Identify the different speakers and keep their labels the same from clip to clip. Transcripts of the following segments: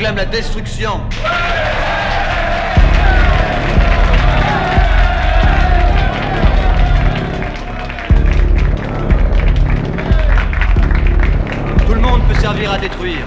Speaker 1: proclame la destruction. Tout le monde peut servir à détruire.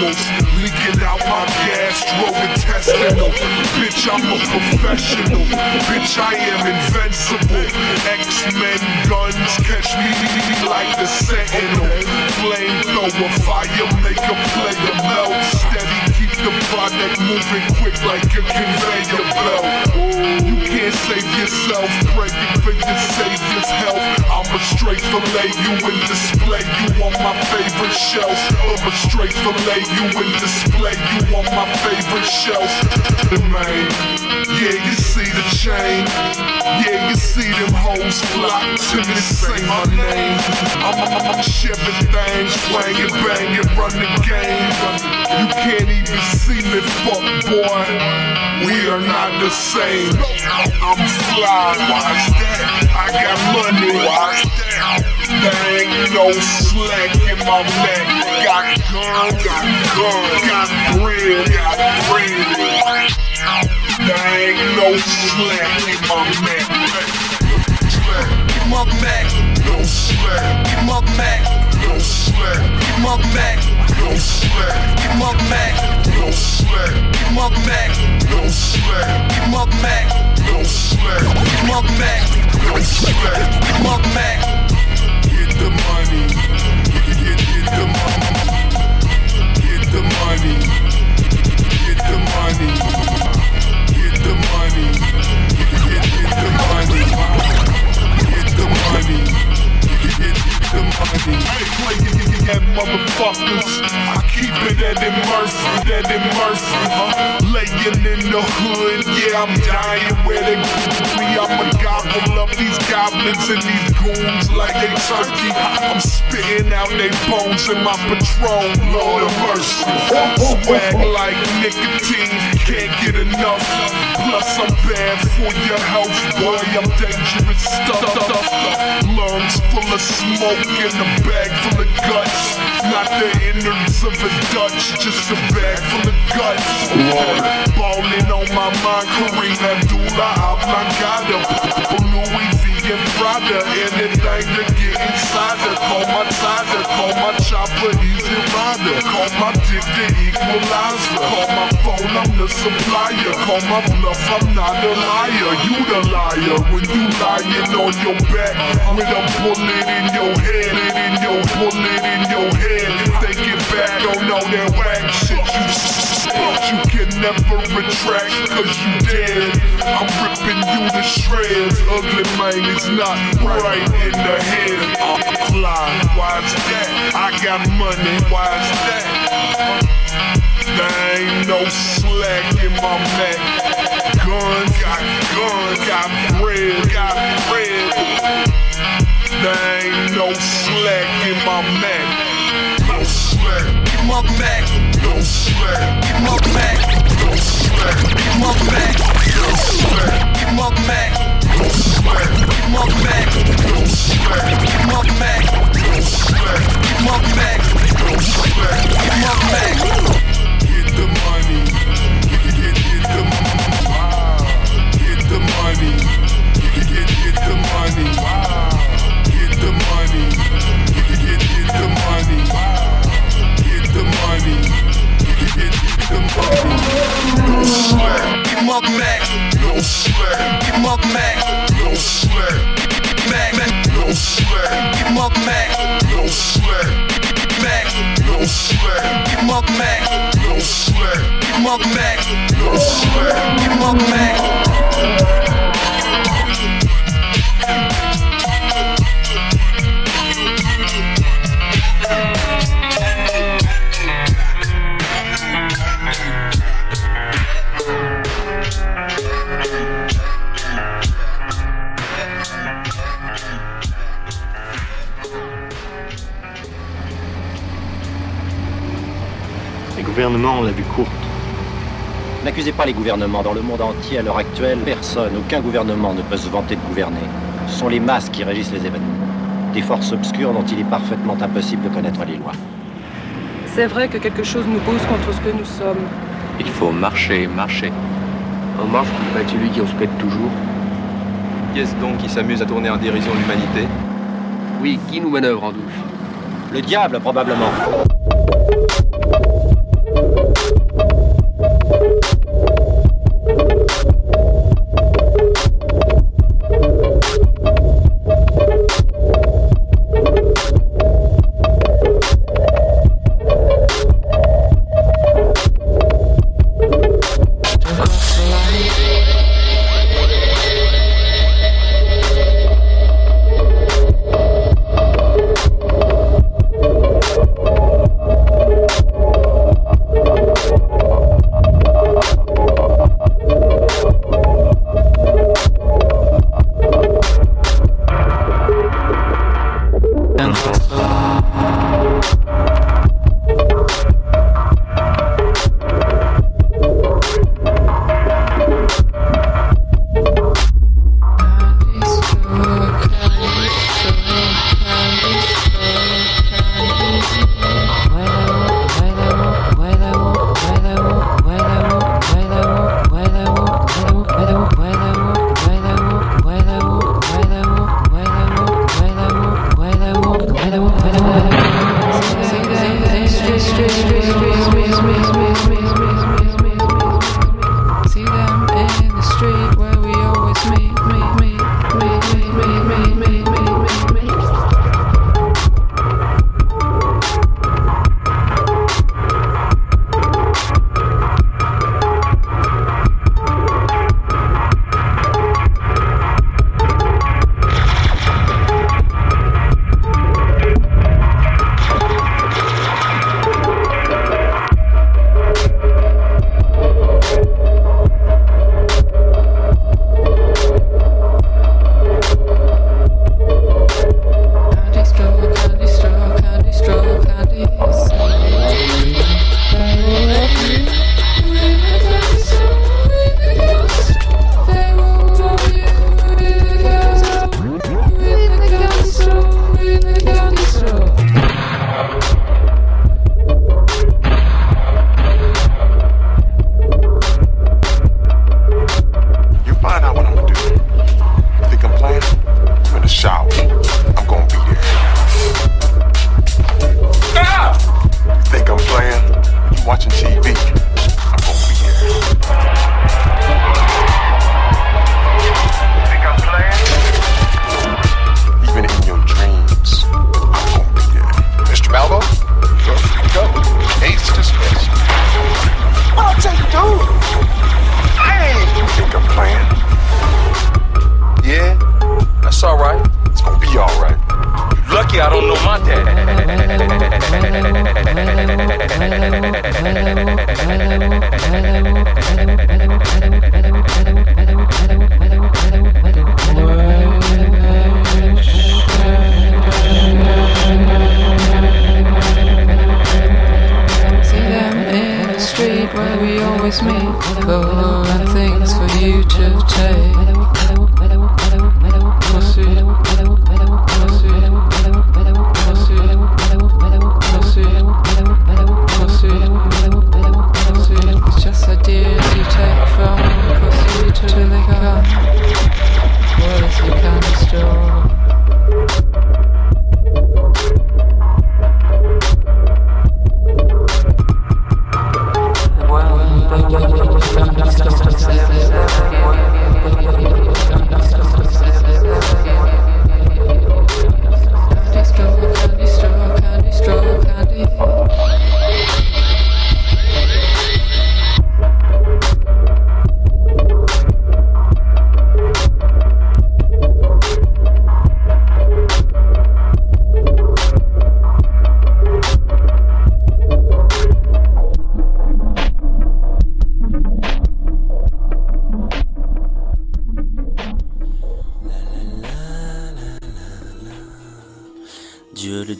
Speaker 2: animals leaking out my
Speaker 3: gastrointestinal. Bitch, I'm a professional. Bitch, I am invincible. X-Men guns catch me like the Sentinel. Flamethrower fire, make a player melt the product moving quick like a conveyor belt. You can't save yourself, praying for your savior's health. I'ma straight fillet you and display you on my favorite shelf. I'ma straight fillet you and display you on my favorite shelf. Man, yeah, you see the chain. Yeah, you see them hoes flock to me, say my name. I'm, I'm, I'm shipping things, playing, banging, running game. You can't even see me, fuck boy. We are not the same. I'm fly, watch that. I got money, watch that. There ain't no slack in my neck. Got gun, got gun, got bread, got bread. There ain't no slack in my neck.
Speaker 4: My Mac,
Speaker 3: No slack,
Speaker 4: give my Mac,
Speaker 3: no slack,
Speaker 4: give my Mac,
Speaker 3: no slack,
Speaker 4: give my Mac,
Speaker 3: no slack,
Speaker 4: give my Mac,
Speaker 3: no slack,
Speaker 4: give my Mac,
Speaker 3: no slack,
Speaker 4: give my Mac,
Speaker 3: no slack.
Speaker 4: give my Mac.
Speaker 3: Get the money, get, get, get the money, get the money, get the money, get the money, get, get the money, get the money, get, get, the money. Hey, play, get, motherfuckers. I keep it Eddie Murphy, Eddie Murphy, huh? Laying in the hood, yeah, I'm dying where they me. I'ma gobble up these goblins and these goons like they turkey. I'm spitting out they bones in my Patron, Lord of mercy. Swag like nicotine, can't get enough. Plus I'm bad for your health, boy. I'm dangerous stuff. Lungs full of smoke and a bag full of guts. Not the innards of a Dutch, just a bag full of guts. Ballin' on my mind, Kareem Abdullah Oblongata. V Prada, anything to get inside. Call my tiger, call my chopper, easy rider. Call my dick the equalizer. Call my phone, I'm the supplier. Call my bluff, I'm not a liar. You the liar when you lying on your back with a bullet in your head, in your bullet in your head. Thinking back on all that whack shit you spit, you can never retract cause you dead. I'm ripping you to shreds. Ugly man is not right in the head. I'm fly, why's that? I got money, why's that? There ain't no slack in my neck. Gun, got gun, got bread, got bread. There ain't no slack in my neck.
Speaker 4: My Mac,
Speaker 3: no slack,
Speaker 4: give my Mac,
Speaker 3: no slack,
Speaker 4: give my Mac,
Speaker 3: no slack,
Speaker 4: give my Mac,
Speaker 3: no slack,
Speaker 4: give my Mac,
Speaker 3: no slack,
Speaker 4: give my Mac,
Speaker 3: no slack,
Speaker 4: give my Mac,
Speaker 3: no slack.
Speaker 4: give my Mac.
Speaker 3: Get the money, get, get, get the money, get the money, get, get, get the money, get the money,
Speaker 4: up, Mac. Give
Speaker 1: l'a vu court.
Speaker 5: N'accusez pas les gouvernements. Dans le monde entier, à l'heure actuelle, personne, aucun gouvernement ne peut se vanter de gouverner. Ce sont les masses qui régissent les événements. Des forces obscures dont il est parfaitement impossible de connaître les lois.
Speaker 6: C'est vrai que quelque chose nous pousse contre ce que nous sommes.
Speaker 7: Il faut marcher, marcher.
Speaker 8: On marche pour battre celui qui on se pète toujours.
Speaker 9: Qui est-ce donc qui s'amuse à tourner en dérision l'humanité?
Speaker 8: Oui, qui nous manœuvre en douce
Speaker 5: Le diable, probablement.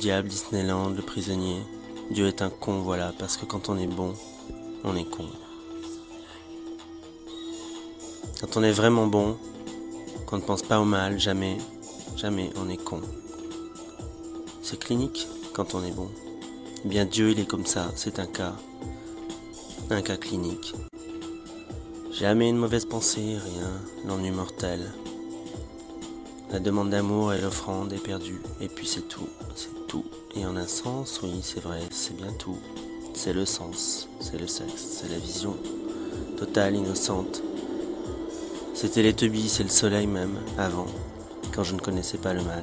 Speaker 10: Diable, Disneyland, le prisonnier. Dieu est un con, voilà, parce que quand on est bon, on est con. Quand on est vraiment bon, qu'on ne pense pas au mal, jamais, jamais on est con. C'est clinique quand on est bon. Eh bien Dieu, il est comme ça, c'est un cas. Un cas clinique. Jamais une mauvaise pensée, rien, l'ennui mortel. La demande d'amour et l'offrande est perdue, et puis c'est tout, Et en un sens, oui, c'est vrai, c'est bien tout. C'est le sens, c'est le sexe, c'est la vision, totale, innocente. C'était les teubis, c'est le soleil même, avant, quand je ne connaissais pas le mal.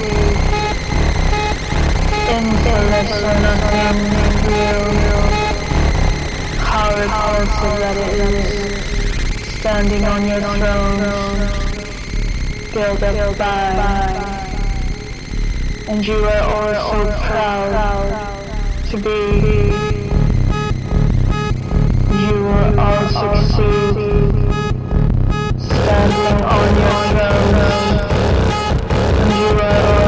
Speaker 11: infinite nothing real. How repulsive that is, standing on your throne, build up by, and you are all so proud to be. You will all succeed, standing on your throne, and you are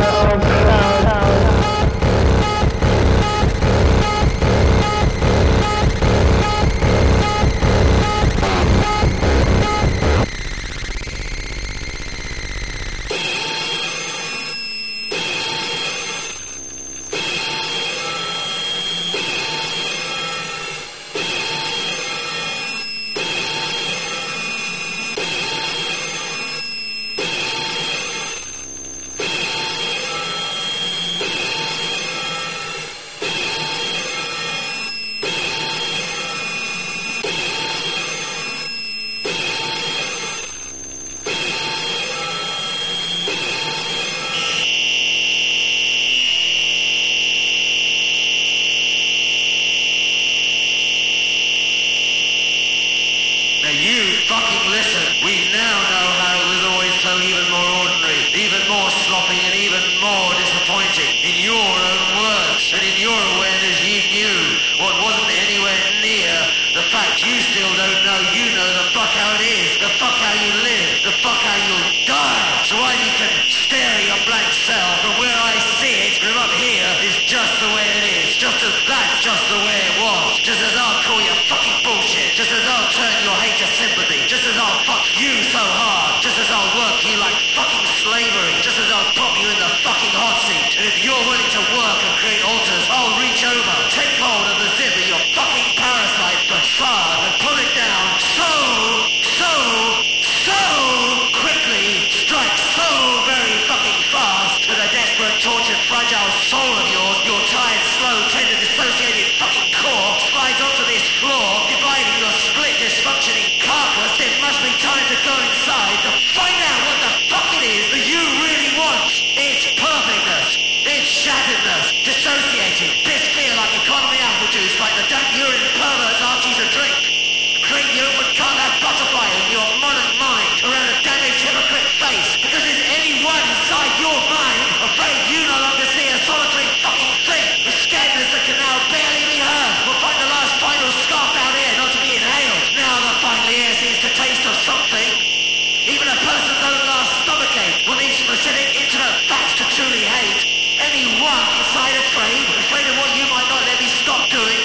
Speaker 12: you fucking listen. We now know. inside of afraid of what you might not let me stop doing.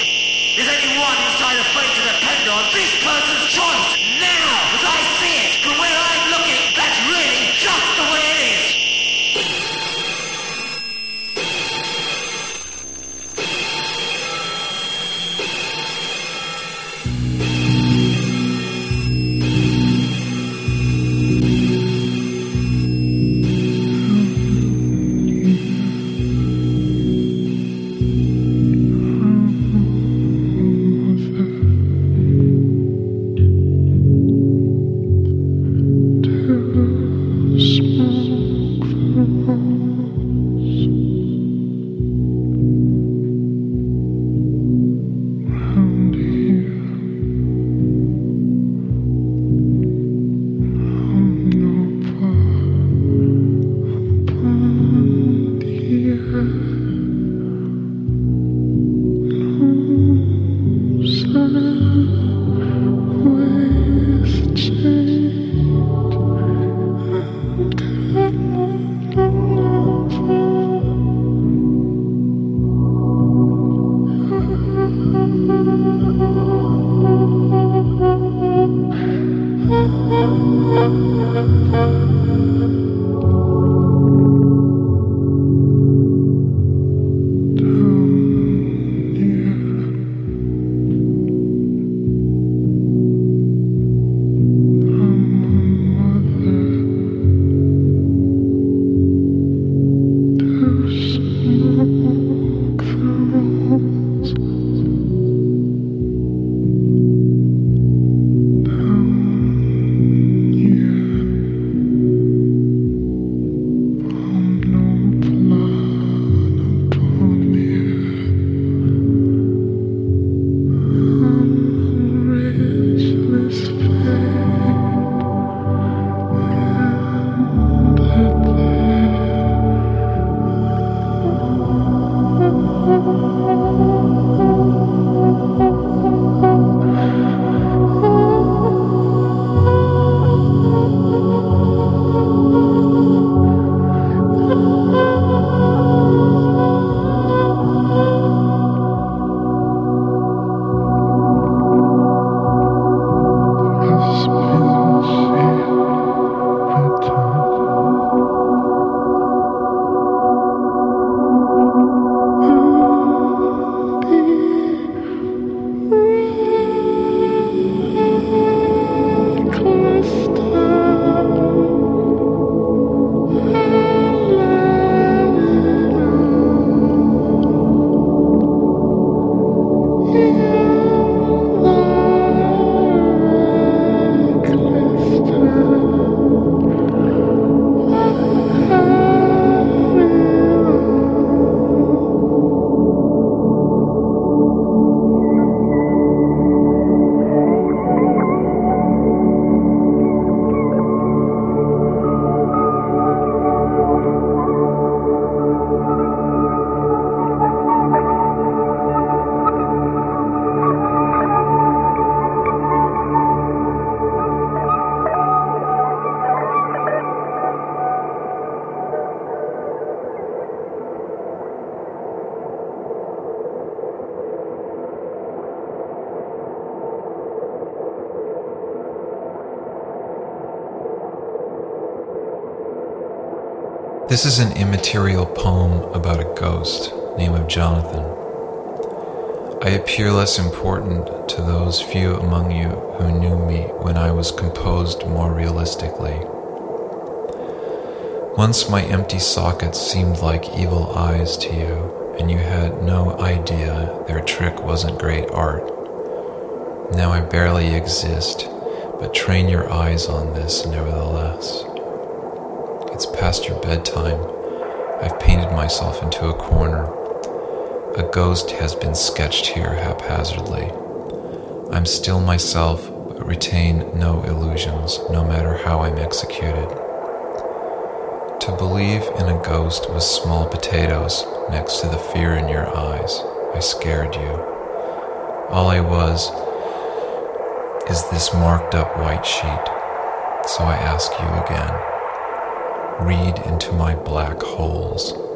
Speaker 12: There's only one inside of Freight to depend on, this person's choice.
Speaker 13: This is an immaterial poem about a ghost, name of Jonathan. I appear less important to those few among you who knew me when I was composed more realistically. Once my empty sockets seemed like evil eyes to you, and you had no idea their trick wasn't great art. Now I barely exist, but train your eyes on this nevertheless. It's past your bedtime. I've painted myself into a corner. A ghost has been sketched here haphazardly. I'm still myself, but retain no illusions, no matter how I'm executed. To believe in a ghost was small potatoes next to the fear in your eyes. I scared you. All I was is this marked up white sheet. So I ask you again read into my black holes.